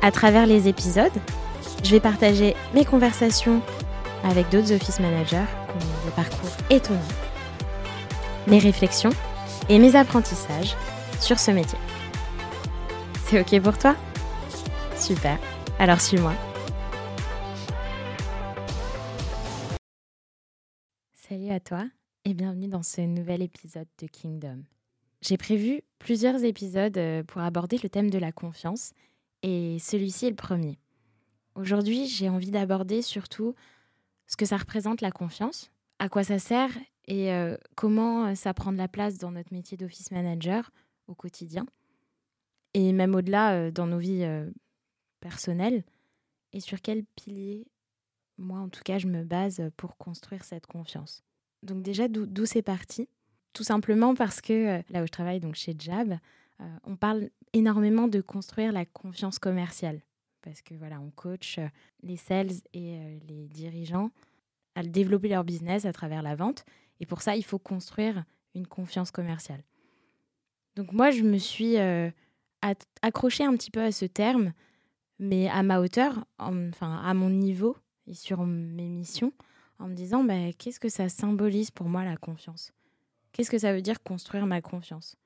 À travers les épisodes, je vais partager mes conversations avec d'autres office managers qui ont des parcours étonnants, mes réflexions et mes apprentissages sur ce métier. C'est OK pour toi? Super, alors suis-moi. Salut à toi et bienvenue dans ce nouvel épisode de Kingdom. J'ai prévu plusieurs épisodes euh, pour aborder le thème de la confiance et celui-ci est le premier. Aujourd'hui, j'ai envie d'aborder surtout ce que ça représente la confiance, à quoi ça sert et euh, comment euh, ça prend de la place dans notre métier d'office manager au quotidien et même au-delà euh, dans nos vies personnelles et sur quel pilier, moi en tout cas, je me base pour construire cette confiance. Donc déjà, d'où c'est parti? Tout simplement parce que là où je travaille, donc chez Jab, on parle énormément de construire la confiance commerciale. Parce que voilà, on coach euh, les sales et euh, les dirigeants à développer leur business à travers la vente. Et pour ça, il faut construire une confiance commerciale. Donc moi, je me suis euh, accrochée un petit peu à ce terme, mais à ma hauteur, enfin à mon niveau et sur mes missions, en me disant bah, qu'est-ce que ça symbolise pour moi la confiance? Qu'est-ce que ça veut dire construire ma confiance?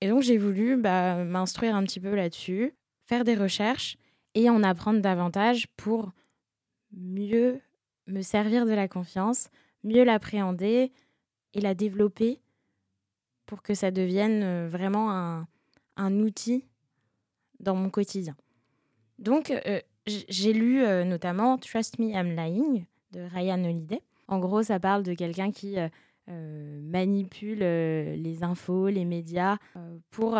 Et donc j'ai voulu bah, m'instruire un petit peu là-dessus, faire des recherches et en apprendre davantage pour mieux me servir de la confiance, mieux l'appréhender et la développer pour que ça devienne euh, vraiment un, outil dans mon quotidien. Donc euh, j'ai lu euh, notamment Trust Me I'm Lying de Ryan Holiday. En gros, ça parle de quelqu'un qui manipule euh, les infos, les médias euh, pour,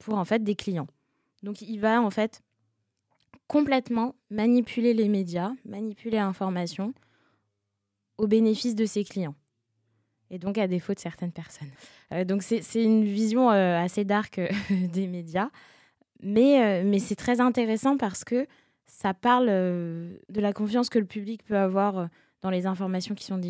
pour en fait des clients. Donc il va en fait complètement manipuler les médias, manipuler l'information au bénéfice de ses clients et donc à défaut de certaines personnes. donc c'est une vision assez dark des médias, mais, mais c'est très intéressant parce que ça parle de la confiance que le public peut avoir dans les informations qui sont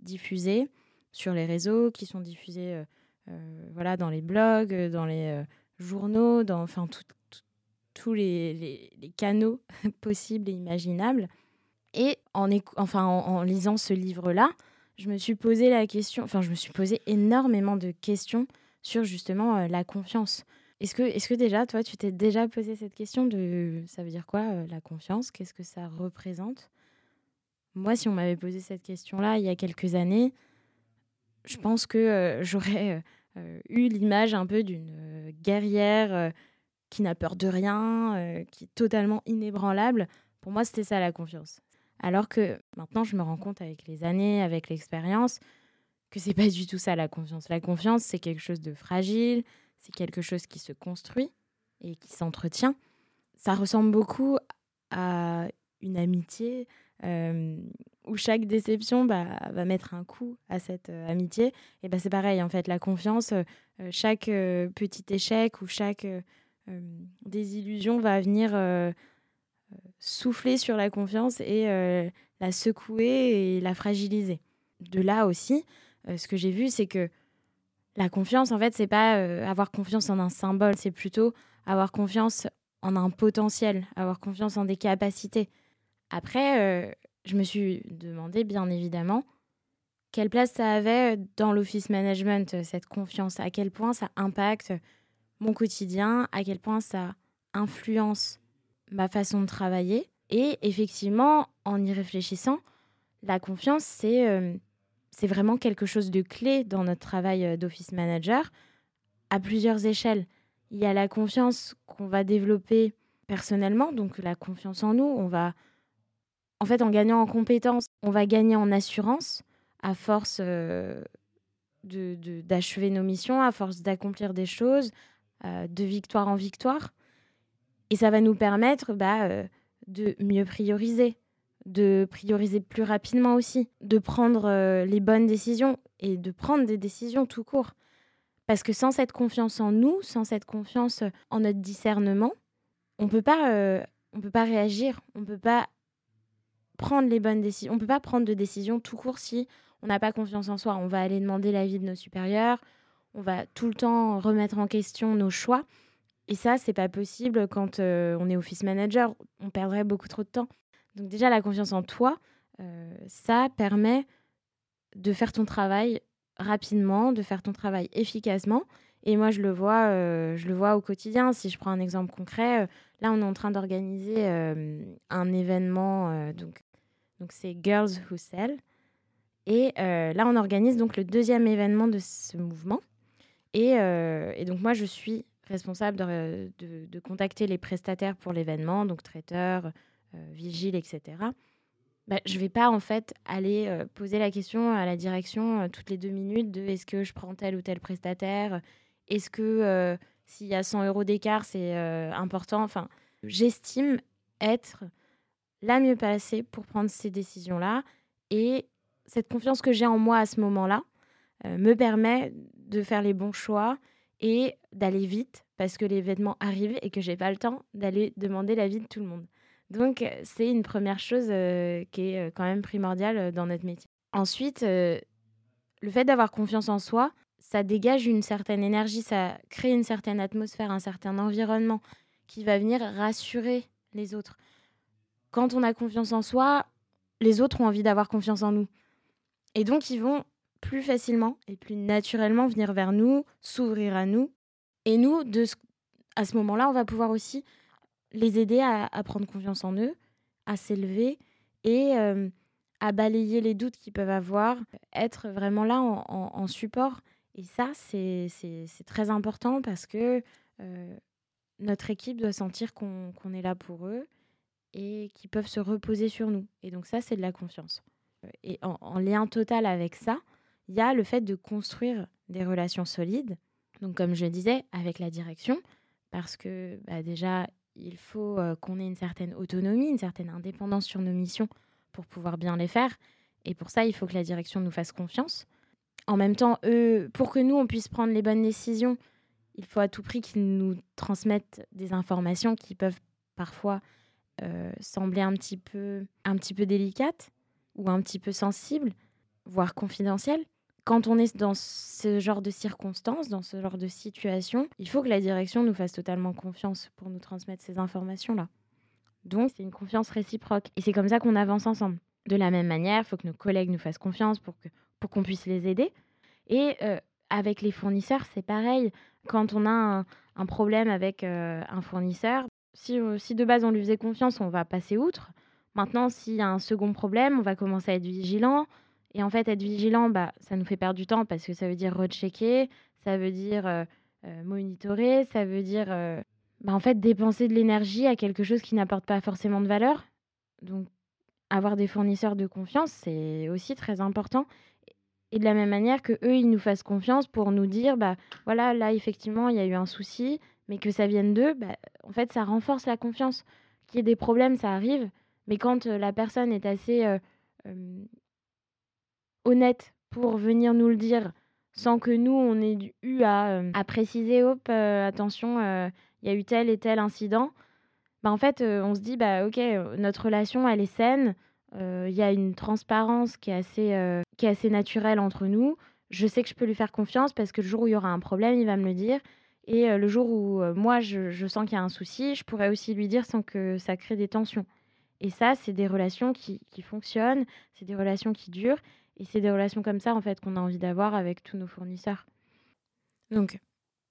diffusées sur les réseaux, qui sont diffusées euh, euh, voilà, dans les blogs, euh, dans les journaux, dans enfin, tous les, canaux possibles et imaginables. Et en, enfin, en, lisant ce livre-là, je me suis posé la question, enfin, je me suis posé énormément de questions sur justement la confiance. Est-ce que, est que déjà, toi, tu t'es déjà posé cette question de ça veut dire quoi la confiance? Qu'est-ce que ça représente? Moi, si on m'avait posé cette question-là il y a quelques années, je pense que euh, j'aurais euh, euh, eu l'image un peu d'une guerrière qui n'a peur de rien, qui est totalement inébranlable. Pour moi, c'était ça la confiance. Alors que maintenant, je me rends compte avec les années, avec l'expérience, que c'est pas du tout ça la confiance. La confiance, c'est quelque chose de fragile, c'est quelque chose qui se construit et qui s'entretient. Ça ressemble beaucoup à une amitié, où chaque déception bah, va mettre un coup à cette euh, amitié. Et bah, c'est pareil, en fait, la confiance, euh, chaque petit échec ou chaque désillusion va venir souffler sur la confiance et la secouer et la fragiliser. De là aussi, ce que j'ai vu, c'est que la confiance, en fait, c'est pas avoir confiance en un symbole, c'est plutôt avoir confiance en un potentiel, avoir confiance en des capacités. Après, euh, je me suis demandé, bien évidemment, quelle place ça avait dans l'office management, euh, cette confiance, à quel point ça impacte mon quotidien, à quel point ça influence ma façon de travailler? Et effectivement, en y réfléchissant, la confiance, c'est euh, vraiment quelque chose de clé dans notre travail d'office manager à plusieurs échelles. Il y a la confiance qu'on va développer personnellement, donc la confiance en nous, on va en fait, en gagnant en compétences, on va gagner en assurance à force euh, d'achever nos missions, à force d'accomplir des choses, euh, de victoire en victoire. Et ça va nous permettre bah, euh, de mieux prioriser, de prioriser plus rapidement aussi, de prendre les bonnes décisions et de prendre des décisions tout court. Parce que sans cette confiance en nous, sans cette confiance en notre discernement, on on peut pas réagir, on peut pas prendre les bonnes décisions, on peut pas prendre de décisions tout court si on n'a pas confiance en soi. On va aller demander l'avis de nos supérieurs, on va tout le temps remettre en question nos choix. Et ça, c'est pas possible quand euh, on est office manager. On perdrait beaucoup trop de temps. Donc déjà, la confiance en toi, euh, ça permet de faire ton travail rapidement, de faire ton travail efficacement. Et moi, je le vois, euh, je le vois au quotidien. Si je prends un exemple concret, là, on est en train d'organiser un événement. donc, donc c'est Girls Who Sell. Et là, on organise donc le deuxième événement de ce mouvement. Et, et donc moi, je suis responsable de, de, contacter les prestataires pour l'événement, donc traiteurs, euh, vigiles, etc. Bah, je ne vais pas en fait aller euh, poser la question à la direction euh, toutes les deux minutes de est-ce que je prends tel ou tel prestataire, est-ce que s'il y a 100 euros d'écart, c'est important? Enfin, j'estime être la mieux placée pour prendre ces décisions-là et cette confiance que j'ai en moi à ce moment-là me permet de faire les bons choix et d'aller vite parce que l'événement arrive et que j'ai pas le temps d'aller demander l'avis de tout le monde. Donc c'est une première chose euh, qui est euh, quand même primordiale euh, dans notre métier. Ensuite, le fait d'avoir confiance en soi, ça dégage une certaine énergie, ça crée une certaine atmosphère, un certain environnement qui va venir rassurer les autres. Quand on a confiance en soi, les autres ont envie d'avoir confiance en nous. Et donc ils vont plus facilement et plus naturellement venir vers nous, s'ouvrir à nous. Et nous, à ce moment-là, on va pouvoir aussi les aider à, prendre confiance en eux, à s'élever et euh, à balayer les doutes qu'ils peuvent avoir, être vraiment là en, support. Et ça, c'est très important parce que euh, notre équipe doit sentir qu'on est là pour eux et qu'ils peuvent se reposer sur nous. Et donc ça, c'est de la confiance. Et en, lien total avec ça, il y a le fait de construire des relations solides. Donc, comme je disais, avec la direction, parce que bah, déjà, il faut euh, qu'on ait une certaine autonomie, une certaine indépendance sur nos missions pour pouvoir bien les faire. Et pour ça, il faut que la direction nous fasse confiance. En même temps, pour que nous, on puisse prendre les bonnes décisions, il faut à tout prix qu'ils nous transmettent des informations qui peuvent parfois euh, sembler un petit, peu, un petit peu délicates ou un petit peu sensibles, voire confidentielles quand on est dans ce genre de circonstances, dans ce genre de situation, il faut que la direction nous fasse totalement confiance pour nous transmettre ces informations-là. Donc, c'est une confiance réciproque. Et c'est comme ça qu'on avance ensemble. De la même manière, il faut que nos collègues nous fassent confiance pour qu'on pour qu'on puisse les aider. Et euh, avec les fournisseurs, c'est pareil. Quand on a un, problème avec euh, un fournisseur, si, euh, si de base on lui faisait confiance, on va passer outre. Maintenant, s'il y a un second problème, on va commencer à être vigilant. Et en fait, être vigilant, bah, ça nous fait perdre du temps parce que ça veut dire rechecker, ça veut dire euh, euh, monitorer, ça veut dire bah, en fait dépenser de l'énergie à quelque chose qui n'apporte pas forcément de valeur. Donc, avoir des fournisseurs de confiance, c'est aussi très important. Et de la même manière que eux, ils nous fassent confiance pour nous dire, bah voilà, là effectivement, il y a eu un souci, mais que ça vienne d'eux, bah, en fait, ça renforce la confiance. Qu'il y ait des problèmes, ça arrive, mais quand la personne est assez honnête pour venir nous le dire sans que nous, on ait eu à, euh, préciser, hop, euh, attention, euh, il y a eu tel et tel incident, bah, en fait, on se dit, bah, ok, notre relation, elle est saine, il y a une transparence qui est, assez, qui est assez naturelle entre nous, je sais que je peux lui faire confiance parce que le jour où il y aura un problème, il va me le dire. Et le jour où moi, je, je sens qu'il y a un souci, je pourrais aussi lui dire sans que ça crée des tensions. Et ça, c'est des relations qui, qui fonctionnent, c'est des relations qui durent. Et c'est des relations comme ça, en fait, qu'on a envie d'avoir avec tous nos fournisseurs. Donc,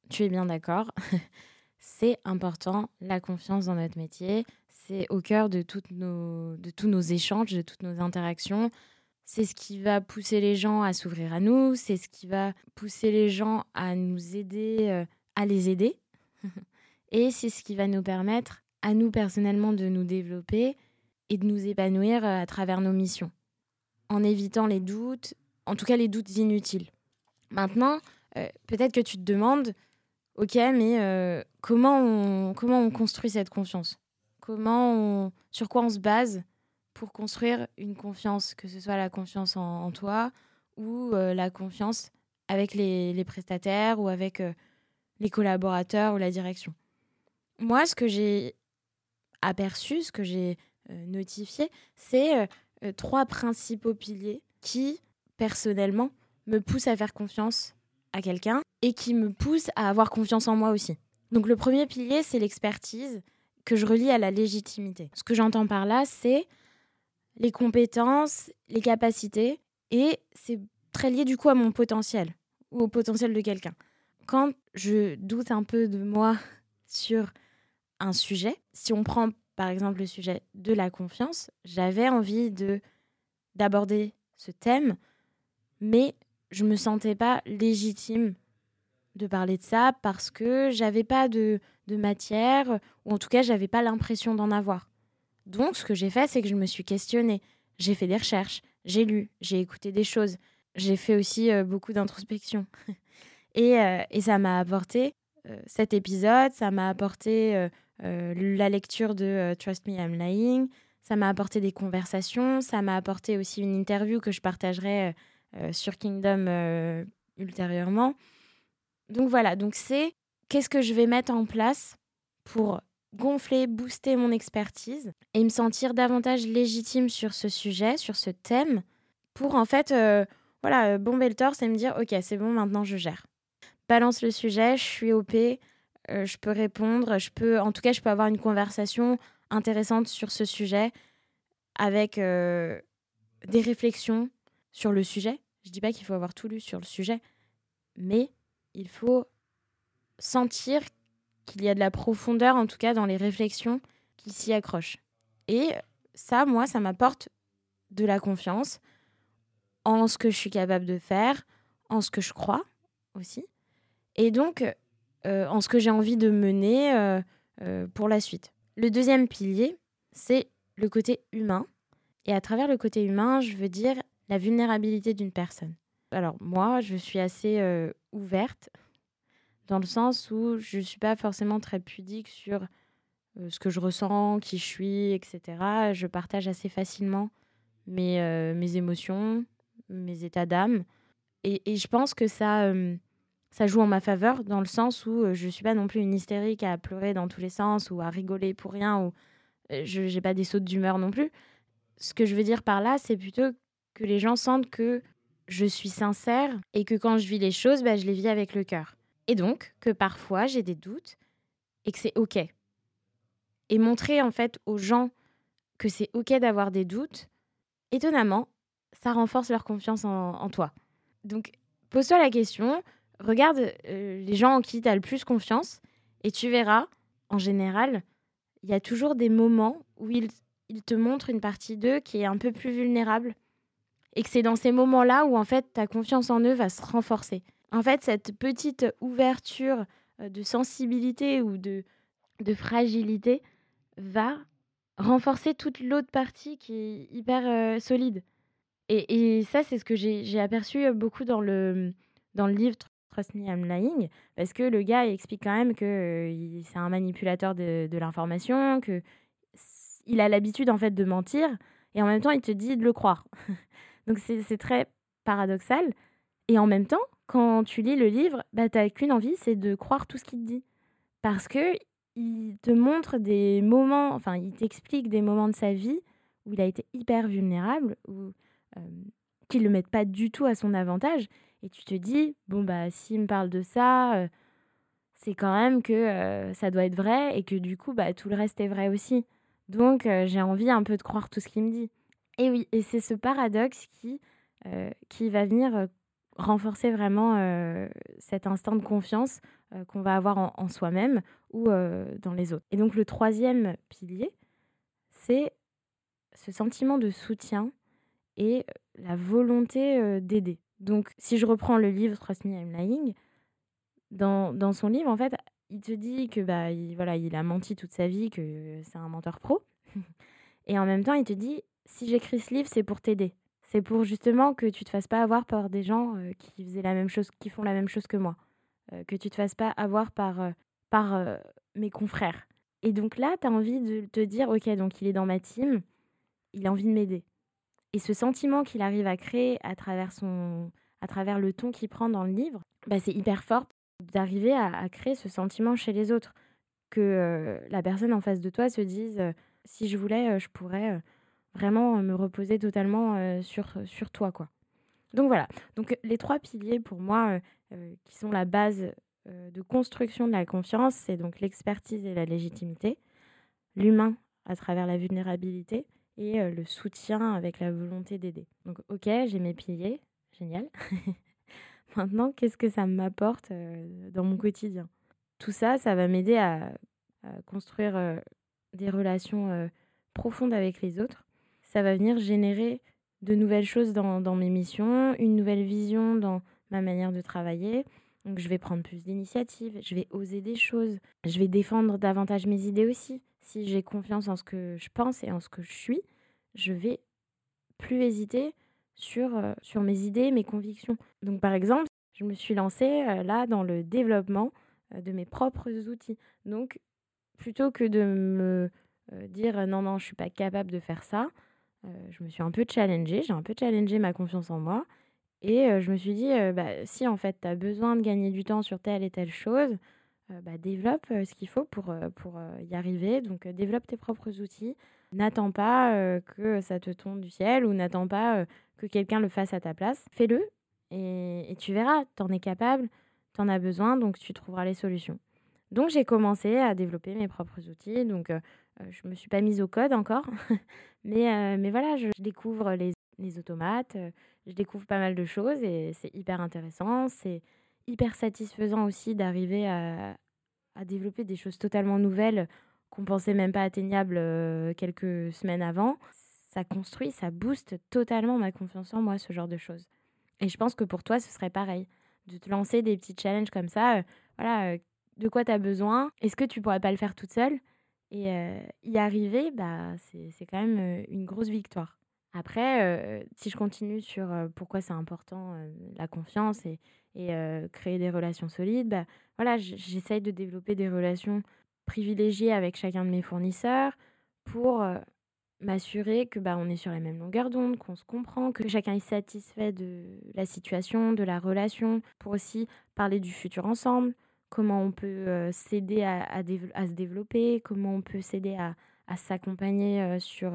tu es bien d'accord. c'est important, la confiance dans notre métier. C'est au cœur de, toutes nos, de tous nos échanges, de toutes nos interactions. C'est ce qui va pousser les gens à s'ouvrir à nous. C'est ce qui va pousser les gens à nous aider, euh, à les aider. Et c'est ce qui va nous permettre, à nous personnellement, de nous développer et de nous épanouir euh, à travers nos missions en évitant les doutes, en tout cas les doutes inutiles. Maintenant, euh, peut-être que tu te demandes Ok, mais comment, on, comment on construit cette confiance? Comment on, Sur quoi on se base pour construire une confiance, que ce soit la confiance en, toi ou la confiance avec les, les, prestataires ou avec les collaborateurs ou la direction. Moi, ce que j'ai aperçu, ce que j'ai notifié, c'est trois principaux piliers qui, personnellement, me poussent à faire confiance à quelqu'un et qui me poussent à avoir confiance en moi aussi. Donc le premier pilier, c'est l'expertise que je relie à la légitimité. Ce que j'entends par là, c'est les compétences, les capacités, et c'est très lié du coup à mon potentiel ou au potentiel de quelqu'un. Quand je doute un peu de moi sur un sujet, si on prend par exemple le sujet de la confiance, j'avais envie de d'aborder ce thème, mais je me sentais pas légitime de parler de ça parce que j'avais pas de, de, matière, ou en tout cas, j'avais pas l'impression d'en avoir. Donc, ce que j'ai fait, c'est que je me suis questionnée. J'ai fait des recherches, j'ai lu, j'ai écouté des choses. J'ai fait aussi euh, beaucoup d'introspection. et, euh, et, ça m'a apporté euh, cet épisode, ça m'a apporté la lecture de Trust Me, I'm Lying, ça m'a apporté des conversations, ça m'a apporté aussi une interview que je partagerai sur Kingdom ultérieurement. Donc voilà, donc c'est qu'est-ce que je vais mettre en place pour gonfler, booster mon expertise et me sentir davantage légitime sur ce sujet, sur ce thème, pour en fait, euh, voilà, euh, bomber le torse et me dire, ok, c'est bon, maintenant je gère. Balance le sujet, je suis OP, euh, je peux répondre, je peux, en tout cas, je peux avoir une conversation intéressante sur ce sujet avec des réflexions sur le sujet. Je dis pas qu'il faut avoir tout lu sur le sujet, mais il faut sentir qu'il y a de la profondeur, en tout cas dans les réflexions qui s'y accrochent. Et ça, moi, ça m'apporte de la confiance en ce que je suis capable de faire, en ce que je crois aussi, et donc euh, en ce que j'ai envie de mener euh, euh, pour la suite. Le deuxième pilier, c'est le côté humain. Et à travers le côté humain, je veux dire la vulnérabilité d'une personne. Alors moi, je suis assez ouverte dans le sens où je ne suis pas forcément très pudique sur ce que je ressens, qui je suis, etc. Je partage assez facilement mes, émotions, mes états d'âme. Et, je pense que ça, ça joue en ma faveur dans le sens où je ne suis pas non plus une hystérique à pleurer dans tous les sens ou à rigoler pour rien ou je n'ai pas des sautes d'humeur non plus. Ce que je veux dire par là, c'est plutôt que les gens sentent que je suis sincère et que quand je vis les choses, bah, je les vis avec le cœur. Et donc que parfois j'ai des doutes et que c'est OK. Et montrer en fait aux gens que c'est OK d'avoir des doutes, étonnamment, ça renforce leur confiance en, toi. Donc pose-toi la question, regarde euh, les gens en qui tu as le plus confiance et tu verras, en général, il y a toujours des moments où ils, te montrent une partie d'eux qui est un peu plus vulnérable et que c'est dans ces moments-là où en fait ta confiance en eux va se renforcer. En fait, cette petite ouverture euh, de sensibilité ou de, fragilité va renforcer toute l'autre partie qui est hyper euh, solide. Et, ça, c'est ce que j'ai aperçu beaucoup dans le livre Trust Me, I'm Lying, parce que le gars explique quand même que euh, c'est un manipulateur de, l'information, que il a l'habitude en fait de mentir, et en même temps, il te dit de le croire. Donc c'est très paradoxal. Et en même temps, quand tu lis le livre, bah, tu n'as qu'une envie, c'est de croire tout ce qu'il te dit. Parce que il te montre des moments, enfin, il t'explique des moments de sa vie où il a été hyper vulnérable, ou euh, qui ne le mettent pas du tout à son avantage. Et tu te dis, bon, bah, s'il me parle de ça, euh, c'est quand même que euh, ça doit être vrai et que du coup, bah, tout le reste est vrai aussi. Donc, j'ai envie un peu de croire tout ce qu'il me dit. Et oui, et c'est ce paradoxe qui, va venir renforcer vraiment euh, cet instant de confiance euh, qu'on va avoir en, soi-même ou euh, dans les autres. Et donc le troisième pilier, c'est ce sentiment de soutien et la volonté d'aider. Donc si je reprends le livre Trust Me I'm Lying, dans, dans, son livre, en fait, il te dit que bah, il, voilà, il a menti toute sa vie, que c'est un menteur pro. et en même temps, il te dit, si j'écris ce livre, c'est pour t'aider. C'est pour justement que tu te fasses pas avoir par des gens euh, qui faisaient la même chose, qui font la même chose que moi. que tu te fasses pas avoir par, par mes confrères. Et donc là, tu as envie de te dire, ok, donc il est dans ma team, il a envie de m'aider. Et ce sentiment qu'il arrive à créer à travers, son, à travers le ton qu'il prend dans le livre, bah, c'est hyper fort d'arriver à, créer ce sentiment chez les autres. Que la personne en face de toi se dise, si je voulais, je pourrais vraiment me reposer totalement sur, sur toi. quoi. Donc voilà, donc les trois piliers pour moi qui sont la base de construction de la confiance, c'est donc l'expertise et la légitimité, l'humain à travers la vulnérabilité et le soutien avec la volonté d'aider. Donc ok, j'ai mes piliers, génial. Maintenant, qu'est-ce que ça m'apporte dans mon quotidien? Tout ça, ça va m'aider à, construire des relations profondes avec les autres. Ça va venir générer de nouvelles choses dans, dans mes missions, une nouvelle vision dans ma manière de travailler. Donc je vais prendre plus d'initiatives, je vais oser des choses, je vais défendre davantage mes idées aussi. Si j'ai confiance en ce que je pense et en ce que je suis, je vais plus hésiter sur, euh, sur mes idées, mes convictions. Donc par exemple, je me suis lancée euh, là dans le développement euh, de mes propres outils. Donc plutôt que de me dire non, non, je suis pas capable de faire ça, je me suis un peu challengée, j'ai un peu challengé ma confiance en moi. Et je me suis dit, bah, si en fait tu as besoin de gagner du temps sur telle et telle chose, bah, développe ce qu'il faut pour, pour y arriver. Donc développe tes propres outils. N'attends pas que ça te tombe du ciel ou n'attends pas que quelqu'un le fasse à ta place. Fais-le et, tu verras, tu en es capable, tu en as besoin, donc tu trouveras les solutions. Donc j'ai commencé à développer mes propres outils. Donc je ne me suis pas mise au code encore, mais, mais voilà, je, découvre les, les automates, je découvre pas mal de choses et c'est hyper intéressant. C'est hyper satisfaisant aussi d'arriver à, développer des choses totalement nouvelles qu'on pensait même pas atteignables quelques semaines avant. Ça construit, ça booste totalement ma confiance en moi, ce genre de choses. Et je pense que pour toi, ce serait pareil. De te lancer des petits challenges comme ça. voilà, de quoi tu as besoin Est-ce que tu pourrais pas le faire toute seule? Et y arriver, bah, c'est quand même une grosse victoire. Après, si je continue sur pourquoi c'est important la confiance et, et créer des relations solides, bah, voilà, j'essaye de développer des relations privilégiées avec chacun de mes fournisseurs pour m'assurer que bah, on est sur la même longueur d'onde, qu'on se comprend, que chacun est satisfait de la situation, de la relation, pour aussi parler du futur ensemble, comment on peut s'aider à, se développer, comment on peut s'aider à, à s'accompagner sur,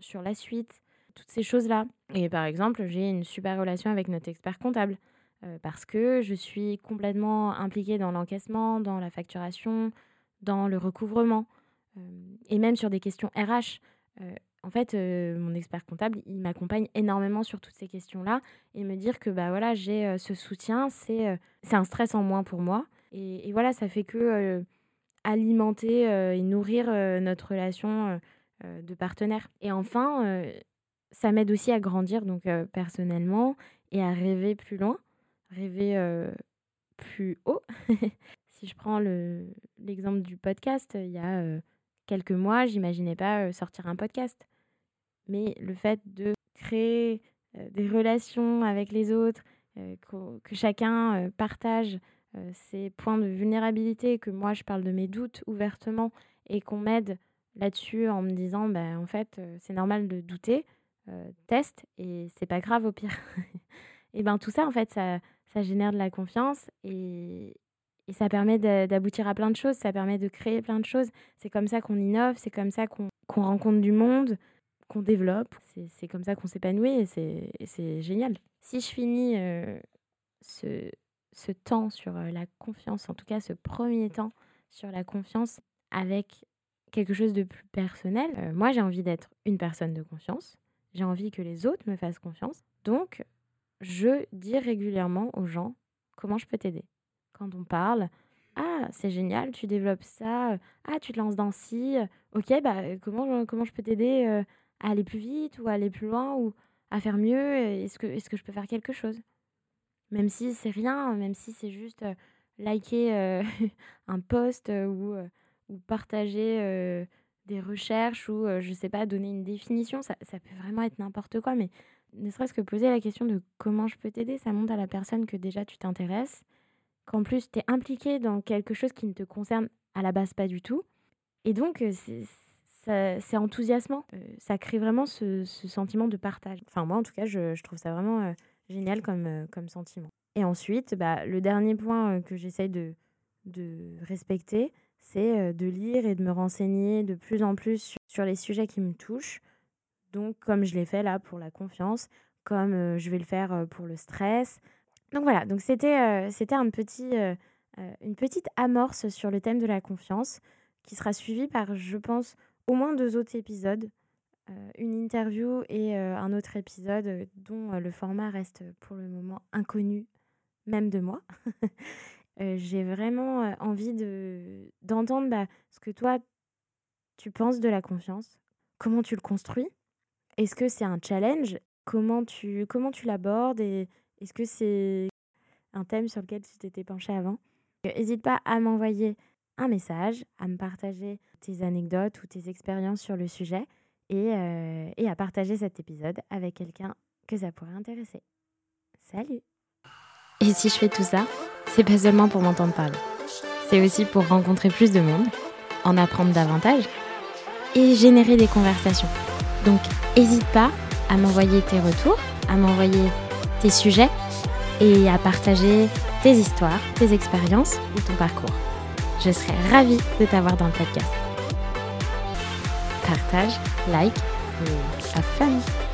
sur la suite toutes ces choses-là. Et par exemple, j'ai une super relation avec notre expert comptable euh, parce que je suis complètement impliquée dans l'encaissement, dans la facturation, dans le recouvrement euh, et même sur des questions RH. Euh, en fait, mon expert comptable, il m'accompagne énormément sur toutes ces questions-là et me dire que bah voilà, j'ai ce soutien, c'est c'est un stress en moins pour moi. Et, et voilà, ça fait que alimenter et nourrir notre relation de partenaire. Et enfin, ça m'aide aussi à grandir donc personnellement et à rêver plus loin, rêver plus haut. si je prends l'exemple du podcast, il y a quelques mois, j'imaginais pas sortir un podcast. Mais le fait de créer des relations avec les autres, que, chacun partage ses points de vulnérabilité, que moi je parle de mes doutes ouvertement et qu'on m'aide là-dessus en me disant bah, en fait c'est normal de douter euh, test et c'est pas grave au pire. et ben tout ça, en fait, ça, ça génère de la confiance et, et ça permet d'aboutir à plein de choses, ça permet de créer plein de choses. C'est comme ça qu'on innove, c'est comme ça qu'on rencontre du monde, qu'on développe. C'est comme ça qu'on s'épanouit et c'est génial. Si je finis euh, ce, ce temps sur euh, la confiance, en tout cas ce premier temps sur la confiance avec quelque chose de plus personnel, moi j'ai envie d'être une personne de confiance. J'ai envie que les autres me fassent confiance. Donc, je dis régulièrement aux gens comment je peux t'aider. Quand on parle, ah, c'est génial, tu développes ça, ah, tu te lances dans ci, ok, bah, comment, comment je peux t'aider euh, à aller plus vite ou à aller plus loin ou à faire mieux Est-ce que, je peux faire quelque chose? Même si c'est rien, même si c'est juste euh, liker euh, un post ou, ou partager des recherches ou, je sais pas, donner une définition. Ça, ça peut vraiment être n'importe quoi, mais ne serait-ce que poser la question de comment je peux t'aider, ça montre à la personne que déjà tu t'intéresses, qu'en plus tu es impliqué dans quelque chose qui ne te concerne à la base pas du tout. Et donc, c'est enthousiasmant. ça crée vraiment ce, sentiment de partage. Enfin, moi, en tout cas, je, trouve ça vraiment génial comme, sentiment. Et ensuite, bah, le dernier point que j'essaye de respecter, c'est de lire et de me renseigner de plus en plus sur, les sujets qui me touchent. Donc, comme je l'ai fait là pour la confiance, comme je vais le faire pour le stress. Donc voilà, donc c'était c'était un petit, une petite amorce sur le thème de la confiance qui sera suivie par, je pense, au moins deux autres épisodes. une interview et un autre épisode dont le format reste pour le moment inconnu, même de moi. j'ai vraiment envie de d'entendre bah, ce que toi tu penses de la confiance, comment tu le construis, est-ce que c'est un challenge, comment tu l'abordes et est-ce que c'est un thème sur lequel tu t'étais penché avant? N'hésite pas à m'envoyer un message, à me partager tes anecdotes ou tes expériences sur le sujet et, et à partager cet épisode avec quelqu'un que ça pourrait intéresser. Salut Et si je fais tout ça c'est pas seulement pour m'entendre parler. C'est aussi pour rencontrer plus de monde, en apprendre davantage et générer des conversations. Donc, n'hésite pas à m'envoyer tes retours, à m'envoyer tes sujets et à partager tes histoires, tes expériences ou ton parcours. Je serai ravie de t'avoir dans le podcast. Partage, like et have fun!